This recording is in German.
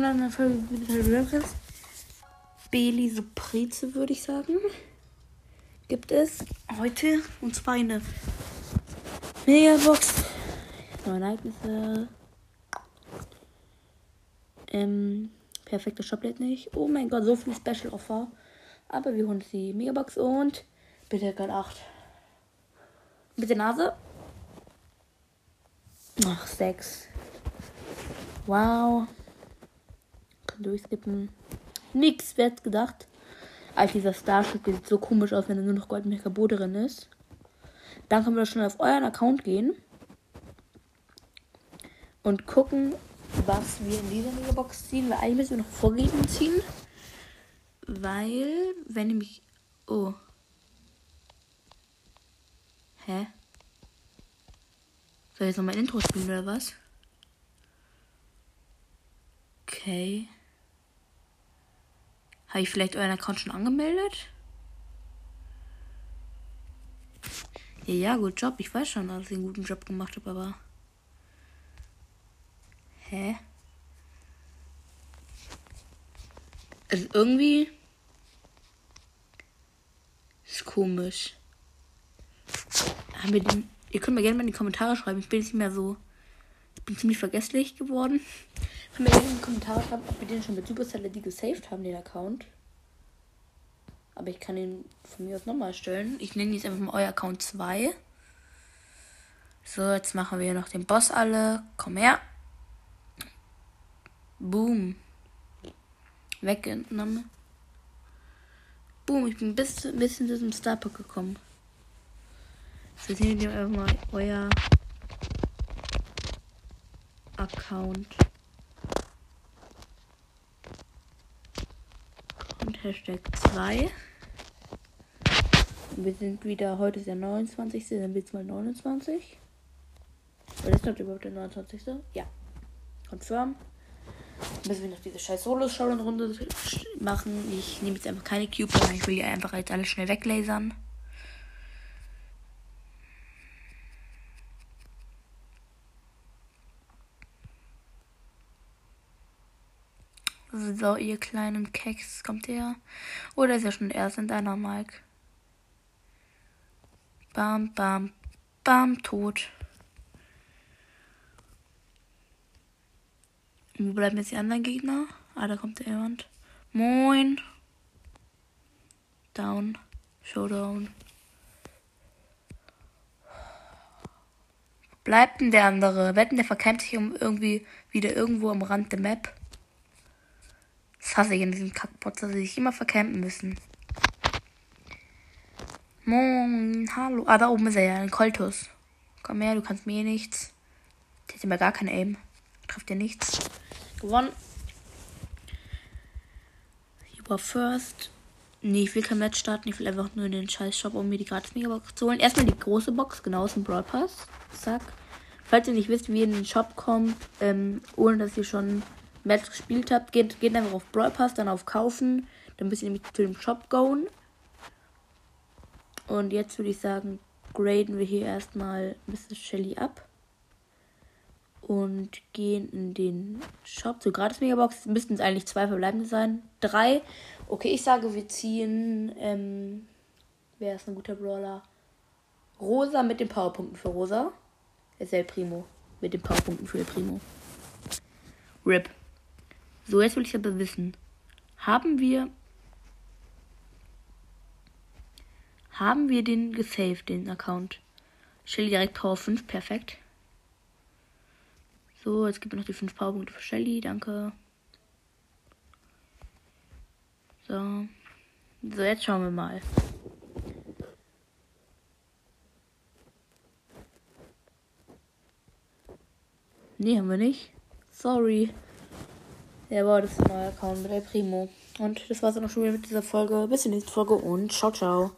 zu einer Folge mit Beli Surprise, würde ich sagen. Gibt es heute und zwar eine Megabox. Neue Ereignisse. Ähm, perfekte Shoplet nicht. Oh mein Gott, so viel Special Offer. Aber wir holen die Megabox und bitte Gott 8. Mit der Nase. Ach, 6. Wow. Kann durchskippen. Nix, wer hätte gedacht? Alter, dieser Starship sieht so komisch aus, wenn da nur noch Gold mit Cabo drin ist. Dann können wir schon auf euren Account gehen. Und gucken, was wir in dieser Megabox ziehen. Weil eigentlich müssen wir noch vorgeben ziehen. Weil, wenn nämlich. Oh. Hä? Soll ich jetzt noch mein Intro spielen oder was? Okay. Habe ich vielleicht euren Account schon angemeldet? Ja, ja, gut Job. Ich weiß schon, dass ich einen guten Job gemacht habe, aber. Hä? Also irgendwie. Ist komisch. Haben wir den. Ihr könnt mir gerne mal in die Kommentare schreiben. Ich bin nicht mehr so. Ich bin ziemlich vergesslich geworden. Könnt mir gerne in die Kommentare schreiben, ob wir den schon mit Supercell die gesaved haben, den Account. Aber ich kann ihn von mir aus nochmal stellen. Ich nenne jetzt einfach mal euer Account 2. So, jetzt machen wir noch den Boss alle. Komm her. Boom. Weggenommen. Boom, ich bin bis, bis in diesem Starpack gekommen. So, sehen wir einfach mal euer Account. Hashtag 2. Wir sind wieder, heute ist der 29. Dann wird es mal 29. Oder ist das überhaupt der 29.? Ja. Confirm. Müssen wir noch diese scheiß Solo-Show-Runde machen. Ich nehme jetzt einfach keine Cube, sondern ich will die einfach jetzt alles schnell weglasern. So, ihr kleinen Keks, kommt her. Oder ist ja schon erst in deiner Mike? Bam, bam, bam, tot. Wo bleiben jetzt die anderen Gegner? Ah, da kommt jemand. Moin. Down. Showdown. Bleibt denn der andere? Wetten, der verkämpft sich irgendwie wieder irgendwo am Rand der Map. Das hasse ich in diesem Kackpot, dass sie sich immer vercampen müssen. Moin, hallo. Ah, da oben ist er ja, ein Koltus. Komm her, du kannst mir nichts. Der hat immer gar kein Aim. Trifft dir nichts. Gewonnen. Are first. Nee, ich will kein Match starten. Ich will einfach nur in den scheiß Shop, um mir die gratis Megabox zu holen. Erstmal die große Box, genau aus dem Brawl Pass. Zack. Falls ihr nicht wisst, wie ihr in den Shop kommt, ähm, ohne dass ihr schon Match gespielt habt, geht, geht einfach auf Brawl Pass, dann auf Kaufen. Dann müsst ihr nämlich zu dem Shop gehen. Und jetzt würde ich sagen, graden wir hier erstmal Mrs. Shelly ab. Und gehen in den Shop. So gratis Megabox müssten es eigentlich zwei verbleibende sein. Drei. Okay, ich sage, wir ziehen. Ähm, wer ist ein guter Brawler? Rosa mit den Powerpunkten für Rosa. Ist El Primo. Mit den Powerpunkten für El Primo. RIP. So, jetzt will ich aber wissen. Haben wir. Haben wir den gesaved, den Account? Shelly direkt Power 5, perfekt. So, jetzt gibt es noch die 5 Powerpunkte für Shelly, danke. So. So, jetzt schauen wir mal. Nee, haben wir nicht. Sorry. Ja, war das neue Account mit der Primo. Und das war's dann auch schon wieder mit dieser Folge. Bis zur nächsten Folge und ciao, ciao.